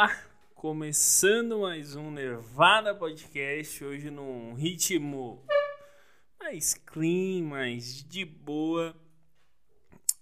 lá, começando mais um Nevada Podcast, hoje num ritmo mais clean, mais de boa.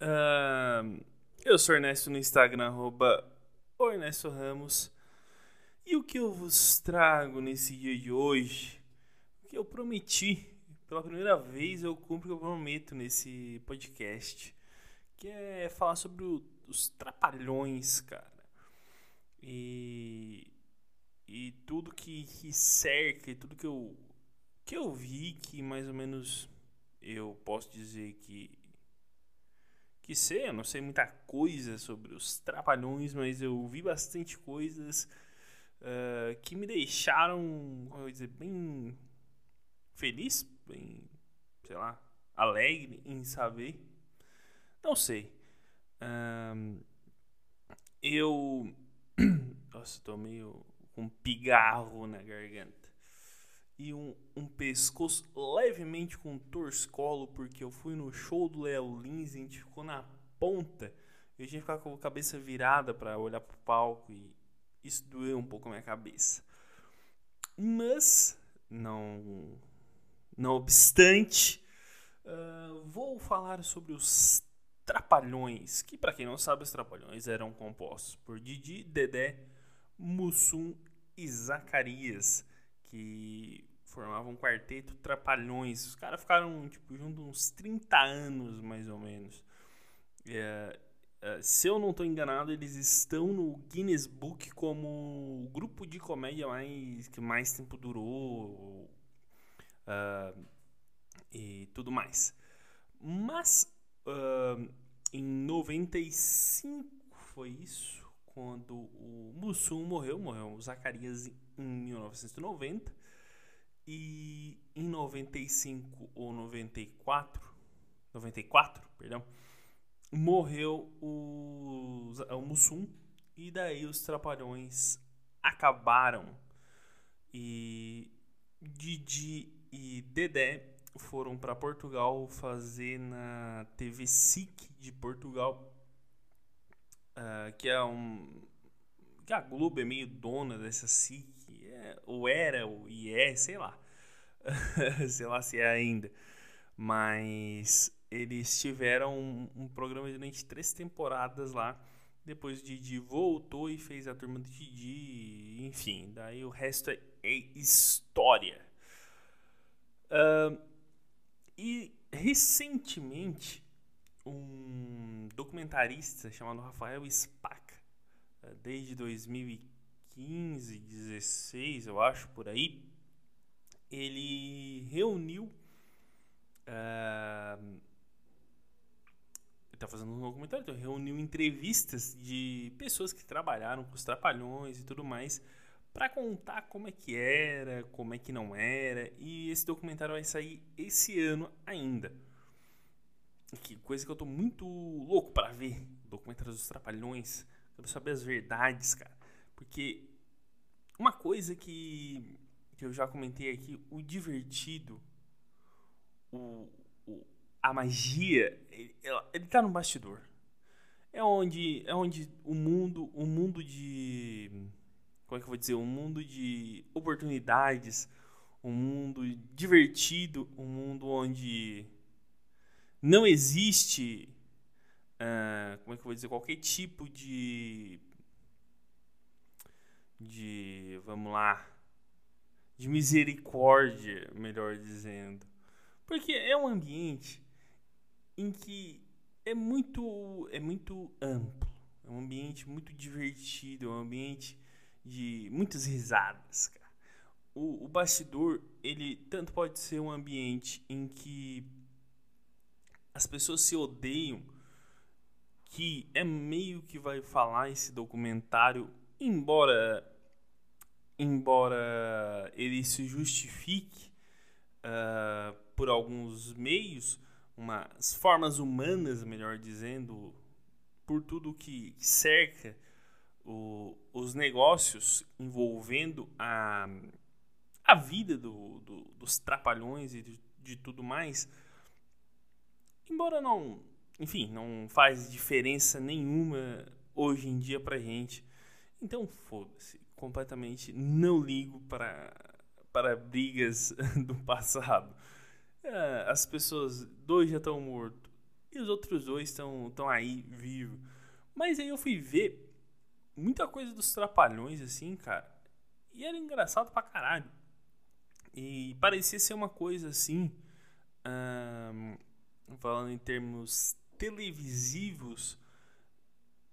Uh, eu sou Ernesto no Instagram, arroba Ernesto Ramos. E o que eu vos trago nesse dia de hoje, o que eu prometi, pela primeira vez eu cumpro o que eu prometo nesse podcast, que é falar sobre o, os trapalhões, cara e, e tudo que, que cerca, e tudo que eu, que eu vi, que mais ou menos eu posso dizer que que sei, eu não sei muita coisa sobre os trapalhões, mas eu vi bastante coisas uh, que me deixaram, como eu dizer, bem feliz, bem, sei lá, alegre em saber. Não sei. Uh, eu nossa, tô meio com um pigarro na garganta. E um, um pescoço levemente com torcicolo, porque eu fui no show do Léo Lins e a gente ficou na ponta. Eu tinha que ficar com a cabeça virada para olhar pro palco e isso doeu um pouco a minha cabeça. Mas, não, não obstante, uh, vou falar sobre os Trapalhões, que para quem não sabe, os Trapalhões eram compostos por Didi, Dedé, Mussum e Zacarias, que formavam um quarteto Trapalhões. Os caras ficaram tipo, juntos uns 30 anos, mais ou menos. É, é, se eu não estou enganado, eles estão no Guinness Book como o grupo de comédia mais, que mais tempo durou uh, e tudo mais. Mas uh, em 95 foi isso? quando o Mussum morreu, morreu o Zacarias em 1990 e em 95 ou 94, 94, perdão, morreu o, o Mussum e daí os Trapalhões acabaram e Didi e Dedé foram para Portugal fazer na TV SIC de Portugal uh, que é um. que a Globo é meio dona dessa SIC, é, ou era, ou e é, sei lá. sei lá se é ainda. Mas eles tiveram um, um, programa durante três temporadas lá. Depois o Didi voltou e fez a turma do Didi. Enfim, daí o resto é, é história. Uh, e recentemente um documentarista chamado Rafael Spaca, eh, desde 2015, 16, eu acho, por aí, ele reuniu. Uh, ele está fazendo um documentário, então reuniu entrevistas de pessoas que trabalharam com os trapalhões e tudo mais para contar como é que era, como é que não era, e esse documentário vai sair esse ano ainda que coisa que eu tô muito louco para ver. Documentário dos Trapalhões. Quero saber as verdades, cara. Porque uma coisa que, que eu já comentei aqui, o divertido, o, o a magia, ele, ele tá no bastidor. É onde, é onde o mundo, o mundo de como é que eu vou dizer, um mundo de oportunidades, um mundo divertido, um mundo onde não existe, uh, como é que eu vou dizer, qualquer tipo de, de, vamos lá, de misericórdia, melhor dizendo. Porque é um ambiente em que é muito, é muito amplo, é um ambiente muito divertido, é um ambiente de muitas risadas, cara. O, o bastidor, ele tanto pode ser um ambiente em que as pessoas se odeiam, que é meio que vai falar esse documentário, embora embora ele se justifique uh, por alguns meios, umas formas humanas, melhor dizendo, por tudo que cerca o, os negócios envolvendo a, a vida do, do, dos trapalhões e de, de tudo mais, Embora não, enfim, não faz diferença nenhuma hoje em dia pra gente. Então foda-se, completamente não ligo para, para brigas do passado. É, as pessoas, dois já estão mortos e os outros dois estão aí vivos. Mas aí eu fui ver muita coisa dos trapalhões assim, cara, e era engraçado pra caralho. E parecia ser uma coisa assim, falando em termos televisivos,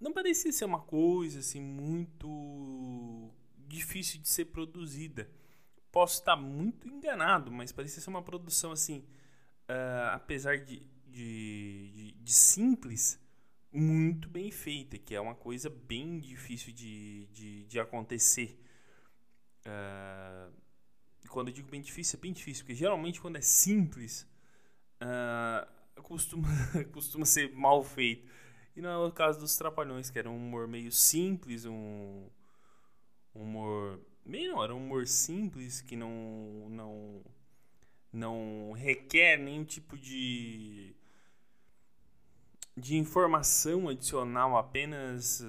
não parecia ser uma coisa assim muito difícil de ser produzida. Posso estar muito enganado, mas parecia ser uma produção assim, uh, apesar de, de, de, de, simples, muito bem feita, que é uma coisa bem difícil de, de, de acontecer. Uh, quando eu digo bem difícil, é bem difícil, porque geralmente quando é simples, uh, costuma, costuma ser mal feito. E não é o caso dos Trapalhões, que era um humor meio simples, um humor. Meio não, era um humor simples que não. não não requer nenhum tipo de de informação adicional apenas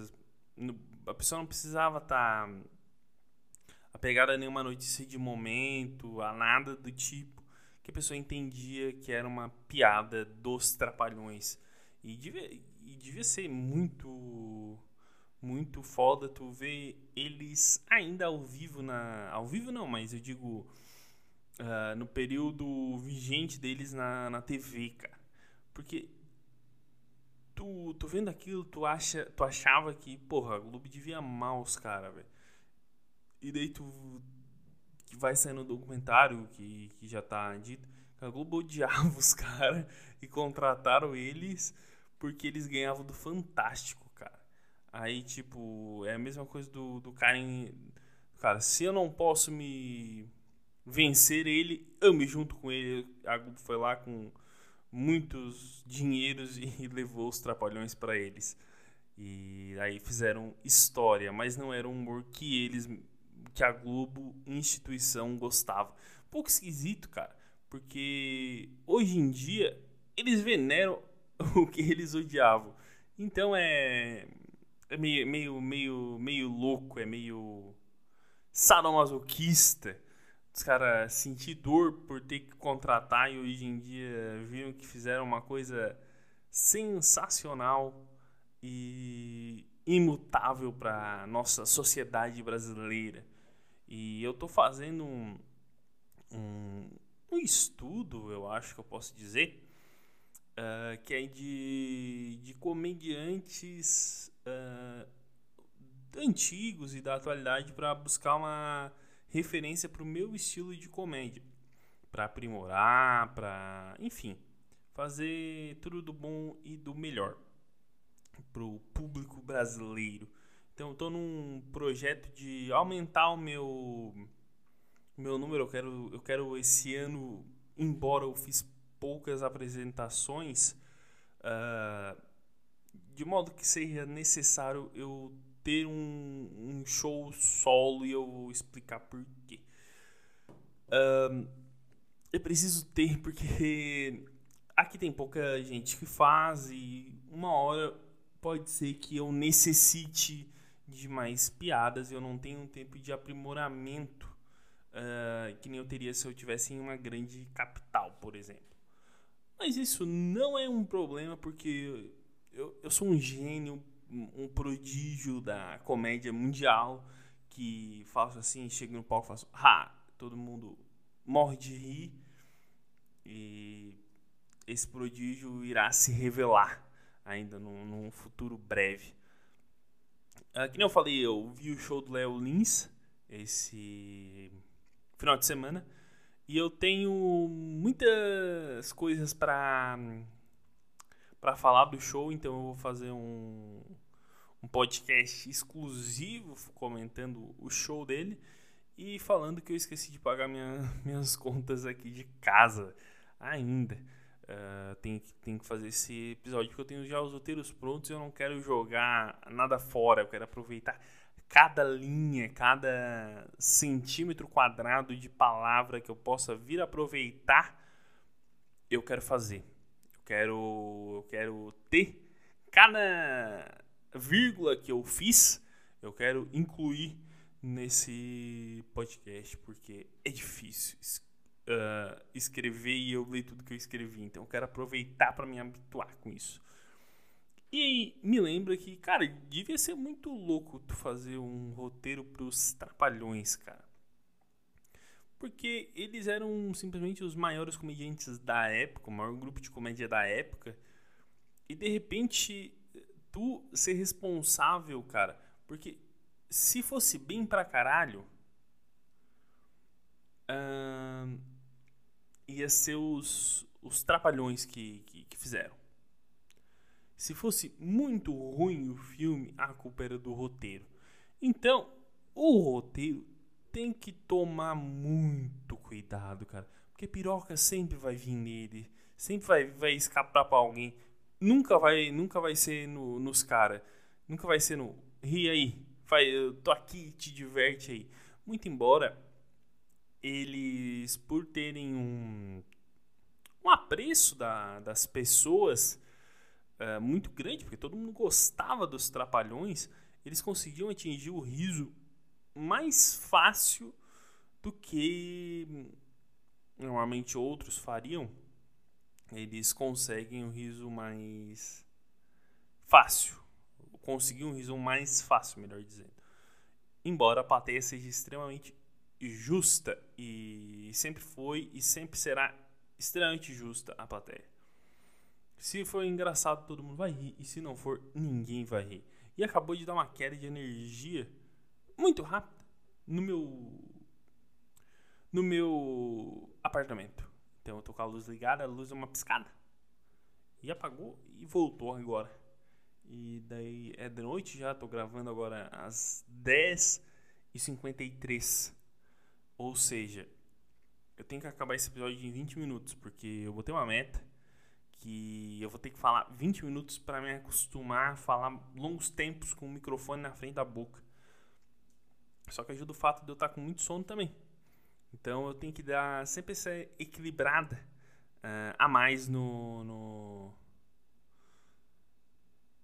a pessoa não precisava estar tá apegada a nenhuma notícia de momento a nada do tipo que a pessoa entendia que era uma piada dos trapalhões. E devia, e devia ser muito muito foda tu ver eles ainda ao vivo na ao vivo não mas eu digo uh, no período vigente deles na, na TV cara. Porque tu, tu vendo aquilo tu acha tu achava que porra a Globo devia amar os caras velho e daí tu que vai sair no documentário que, que já tá dito a Globo odiava os caras e contrataram eles porque eles ganhavam do Fantástico, cara. Aí, tipo, é a mesma coisa do, do cara em. Cara, se eu não posso me vencer ele, eu me junto com ele. A Globo foi lá com muitos dinheiros e levou os trapalhões para eles. E aí fizeram história, mas não era um humor que eles, que a Globo, instituição, gostava. Pouco esquisito, cara, porque hoje em dia eles veneram o que eles odiavam. Então é, é meio, meio, meio, meio louco, é meio sadomasoquista. Os caras sentir dor por ter que contratar e hoje em dia viram que fizeram uma coisa sensacional e imutável para nossa sociedade brasileira. E eu tô fazendo um, um, um estudo, eu acho que eu posso dizer, uh, que é de, de comediantes uh, antigos e da atualidade para buscar uma referência para o meu estilo de comédia, para aprimorar, para, enfim, fazer tudo do bom e do melhor para o público brasileiro. Então, estou num projeto de aumentar o meu meu número. Eu quero, eu quero esse ano, embora eu fiz poucas apresentações, uh, de modo que seja necessário eu ter um, um show solo e eu vou explicar por quê. Uh, eu preciso ter porque aqui tem pouca gente que faz e uma hora pode ser que eu necessite de mais piadas e eu não tenho um tempo de aprimoramento uh, que nem eu teria se eu tivesse em uma grande capital, por exemplo. Mas isso não é um problema porque eu, eu sou um gênio, um prodígio da comédia mundial que faço assim, chego no palco e faço ha, todo mundo morre de rir e esse prodígio irá se revelar ainda num, num futuro breve. Uh, que nem eu falei, eu vi o show do Léo Lins esse final de semana e eu tenho muitas coisas para para falar do show, então eu vou fazer um, um podcast exclusivo comentando o show dele e falando que eu esqueci de pagar minha, minhas contas aqui de casa ainda. Uh, tem, tem que fazer esse episódio porque eu tenho já os roteiros prontos e eu não quero jogar nada fora, eu quero aproveitar cada linha, cada centímetro quadrado de palavra que eu possa vir aproveitar, eu quero fazer. Quero, eu quero ter cada vírgula que eu fiz, eu quero incluir nesse podcast, porque é difícil uh, escrever e eu ler tudo que eu escrevi. Então eu quero aproveitar para me habituar com isso. E aí, me lembra que, cara, devia ser muito louco tu fazer um roteiro pros Trapalhões, cara. Porque eles eram simplesmente os maiores comediantes da época, o maior grupo de comédia da época. E de repente, tu ser responsável, cara. Porque se fosse bem pra caralho, uh, ia ser os, os trapalhões que, que, que fizeram. Se fosse muito ruim o filme, a culpa era do roteiro. Então, o roteiro tem que tomar muito cuidado, cara. Porque piroca sempre vai vir nele. Sempre vai, vai escapar pra alguém. Nunca vai, nunca vai ser no, nos caras. Nunca vai ser no. Ri aí. Vai, eu tô aqui, te diverte aí. Muito embora eles, por terem um, um apreço da, das pessoas uh, muito grande, porque todo mundo gostava dos trapalhões, eles conseguiam atingir o riso mais fácil do que normalmente outros fariam. Eles conseguem o riso mais fácil. Conseguir um riso mais fácil, melhor dizendo. Embora a plateia seja extremamente justa e sempre foi e sempre será extremamente justa a plateia. Se for engraçado, todo mundo vai rir, e se não for, ninguém vai rir. E acabou de dar uma queda de energia muito rápida no meu no meu apartamento. Então eu tô com a luz ligada, a luz é uma piscada. E apagou e voltou agora. E daí é de noite já, tô gravando agora às 10h53. Ou seja, eu tenho que acabar esse episódio em 20 minutos, porque eu vou ter uma meta que eu vou ter que falar 20 minutos para me acostumar a falar longos tempos com o microfone na frente da boca. Só que ajuda o fato de eu estar com muito sono também. Então eu tenho que dar sempre essa equilibrada uh, a mais no, no,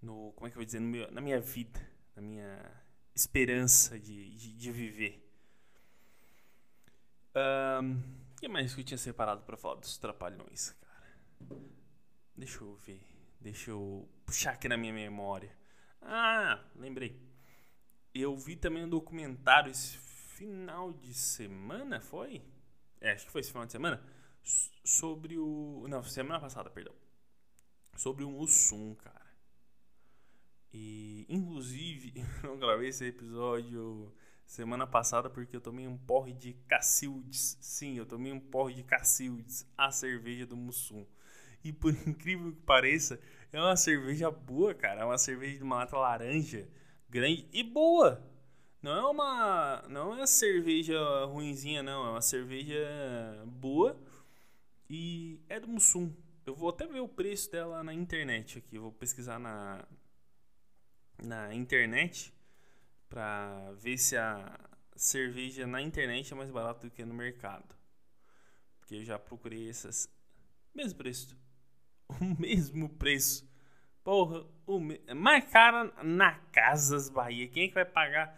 no, Como é que eu vou dizer? Meu, na minha vida, na minha esperança de, de, de viver. O que mais que eu tinha separado para falar dos trapalhões, cara? Deixa eu ver. Deixa eu puxar aqui na minha memória. Ah, lembrei. Eu vi também um documentário esse final de semana, foi? É, acho que foi esse final de semana. Sobre o. Não, semana passada, perdão. Sobre o Mussum, cara. E, inclusive, eu gravei esse episódio semana passada porque eu tomei um porre de Cacildes. Sim, eu tomei um porre de Cacildes, a cerveja do Mussum. E por incrível que pareça, é uma cerveja boa, cara. É uma cerveja de uma lata laranja, grande e boa. Não é uma, não é uma cerveja ruinzinha, não. É uma cerveja boa e é do Mussum. Eu vou até ver o preço dela na internet aqui. Vou pesquisar na, na internet para ver se a cerveja na internet é mais barata do que no mercado. Porque eu já procurei essas. Mesmo preço. O mesmo preço. Porra, o mais cara na Casas Bahia. Quem é que vai pagar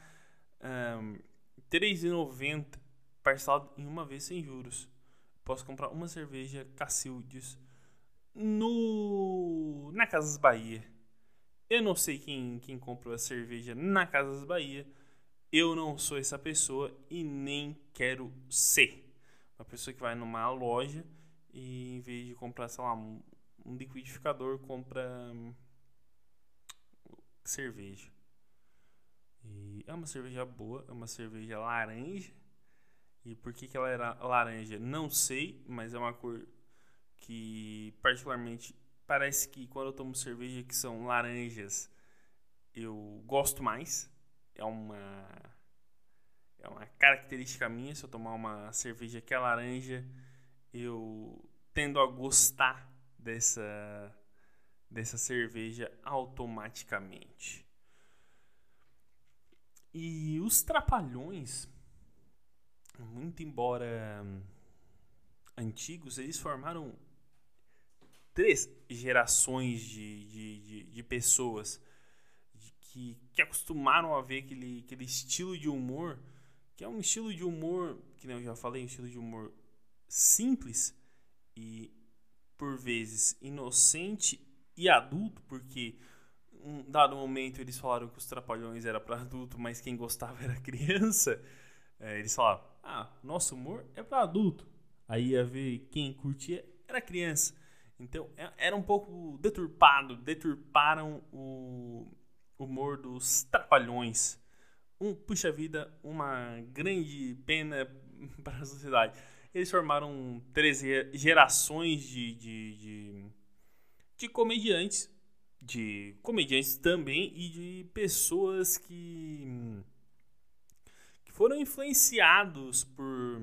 um, R$3,90 parcelado em uma vez sem juros? Posso comprar uma cerveja Cacildes no na Casas Bahia eu não sei quem, quem comprou a cerveja na Casas Bahia. Eu não sou essa pessoa e nem quero ser. Uma pessoa que vai numa loja e em vez de comprar, sei lá, um, liquidificador, compra hum, cerveja. E é uma cerveja boa, é uma cerveja laranja. E por que, que ela era laranja? Não sei, mas é uma cor que particularmente parece que quando eu tomo cerveja que são laranjas, eu gosto mais. É uma é uma característica minha. Se eu tomar uma cerveja que é laranja, eu tendo a gostar dessa dessa cerveja automaticamente. E os trapalhões, muito embora antigos, eles formaram três gerações de, de, de, de pessoas que que, que acostumaram a ver aquele, aquele estilo de humor, que é um estilo de humor, que eu já falei, um estilo de humor simples e por vezes inocente e adulto, porque um dado momento eles falaram que os Trapalhões era para adulto, mas quem gostava era criança. É, eles falaram: "Ah, nosso humor é para adulto". Aí ia ver quem curtia era criança. Então é, era um pouco deturpado, deturparam o humor dos Trapalhões. Um, puxa vida, uma grande pena para a sociedade. Eles formaram três gerações de, de, de, de comediantes, de comediantes também e de pessoas que, que foram influenciados por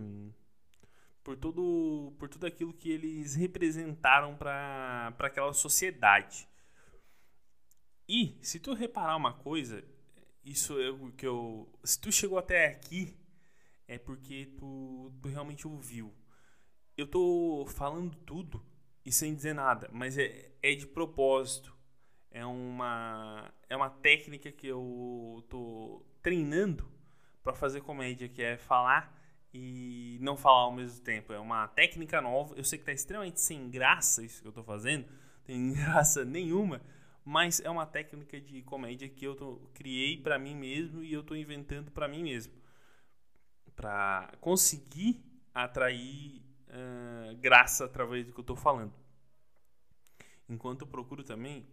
por tudo por tudo aquilo que eles representaram para aquela sociedade. E se tu reparar uma coisa, isso é o que eu, se tu chegou até aqui é porque tu, tu realmente ouviu. Eu tô falando tudo e sem dizer nada, mas é, é de propósito. É uma é uma técnica que eu tô treinando para fazer comédia, que é falar e não falar ao mesmo tempo. É uma técnica nova. Eu sei que tá extremamente sem graça isso que eu tô fazendo, tem graça nenhuma, mas é uma técnica de comédia que eu tô, criei para mim mesmo e eu tô inventando para mim mesmo. Para conseguir atrair uh, graça através do que eu tô falando. Enquanto eu procuro também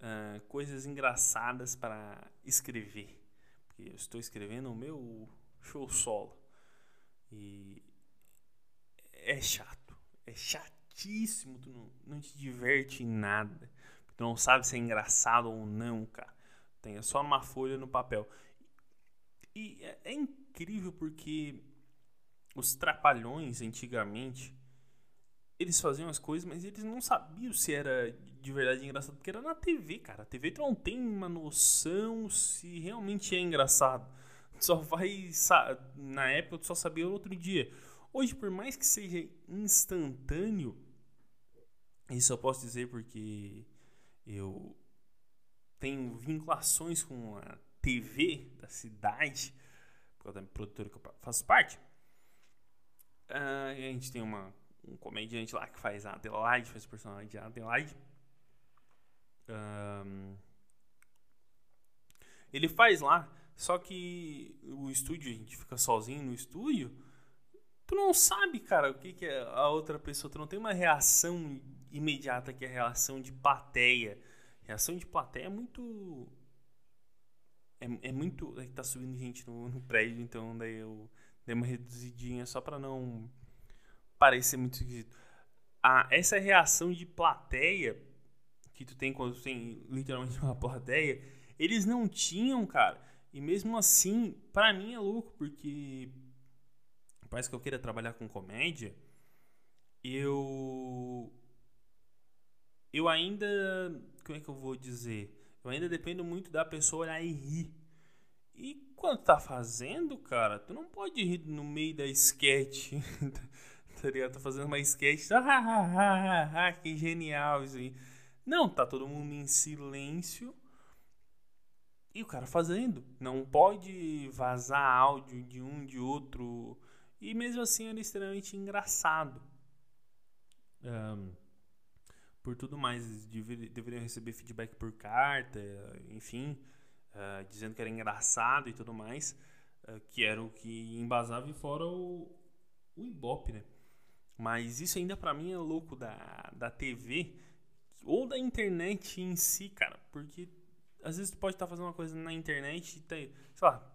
uh, coisas engraçadas para escrever. Porque eu estou escrevendo o meu show solo. E é chato. É chatíssimo. Tu não, não te diverte em nada. Tu não sabe se é engraçado ou não, cara. Tem só numa folha no papel. E é, é incrível porque os trapalhões antigamente eles faziam as coisas, mas eles não sabiam se era de verdade engraçado, porque era na TV, cara. A TV tu não tem uma noção se realmente é engraçado só vai. Na época, tu só sabia outro dia. Hoje, por mais que seja instantâneo, isso eu posso dizer porque eu tenho vinculações com a TV da cidade, por causa da produtora que eu faço parte. Uh, a gente tem uma, um comediante lá que faz a Adelaide, faz o personagem de Adelaide. Um, ele faz lá só que o estúdio, a gente fica sozinho no estúdio, tu não sabe, cara, o que, que é a outra pessoa, tu não tem uma reação imediata que é a reação de plateia. Reação de plateia é muito. É, é muito. É que tá subindo gente no, no prédio, então daí eu dei uma reduzidinha só pra não parecer muito esquisito. Ah, essa reação de plateia que tu tem quando tu tem literalmente uma plateia, eles não tinham, cara. E mesmo assim, para mim é louco, porque parece que eu queira trabalhar com comédia, eu eu ainda, como é que eu vou dizer? Eu ainda dependo muito da pessoa olhar e rir. E quando tá fazendo, cara, tu não pode rir no meio da sketch. tá ligado? Tá fazendo uma sketch. Ah, que genial isso aí. Não, tá todo mundo em silêncio e o cara fazendo. Não pode vazar áudio de um, de outro. E mesmo assim era extremamente engraçado. Um, por tudo mais, dever, deveriam receber feedback por carta, enfim, uh, dizendo que era engraçado e tudo mais, uh, que era o que embasava e fora o, o Ibope, né? Mas isso ainda para mim é louco da, da TV ou da internet em si, cara, porque às vezes tu pode estar tá fazendo uma coisa na internet e tem, sei lá,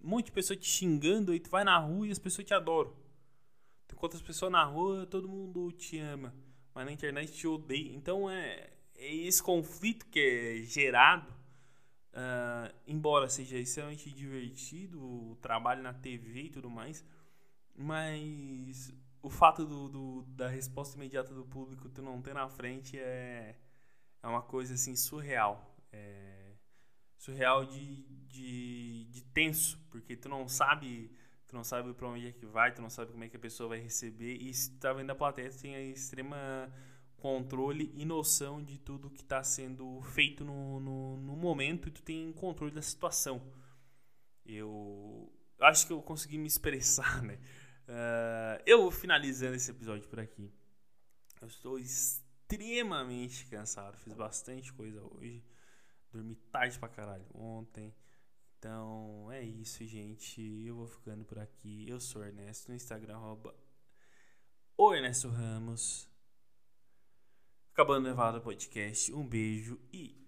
um monte de pessoa te xingando e tu vai na rua e as pessoas te adoram. Tu encontra as pessoas na rua, todo mundo te ama, mas na internet te odeia. Então é, é esse conflito que é gerado, uh, embora seja extremamente divertido o trabalho na TV e tudo mais, mas o fato do, do, da resposta imediata do público tu não ter na frente é, é uma coisa assim surreal é, surreal de, de, de, tenso, porque tu não sabe tu não sabe para onde é que vai, tu não sabe como é que a pessoa vai receber e se tu tá vendo a plateia tu tem a extrema controle e noção de tudo que está sendo feito no, no, no, momento e tu tem controle da situação. Eu acho que eu consegui me expressar, né? Uh, eu vou finalizando esse episódio por aqui. Eu estou extremamente cansado, fiz bastante coisa hoje. Dormi tarde pra caralho ontem. Então é isso, gente. Eu vou ficando por aqui. Eu sou Ernesto no Instagram, arroba o Ernesto Ramos. Acabando levado podcast. Um beijo e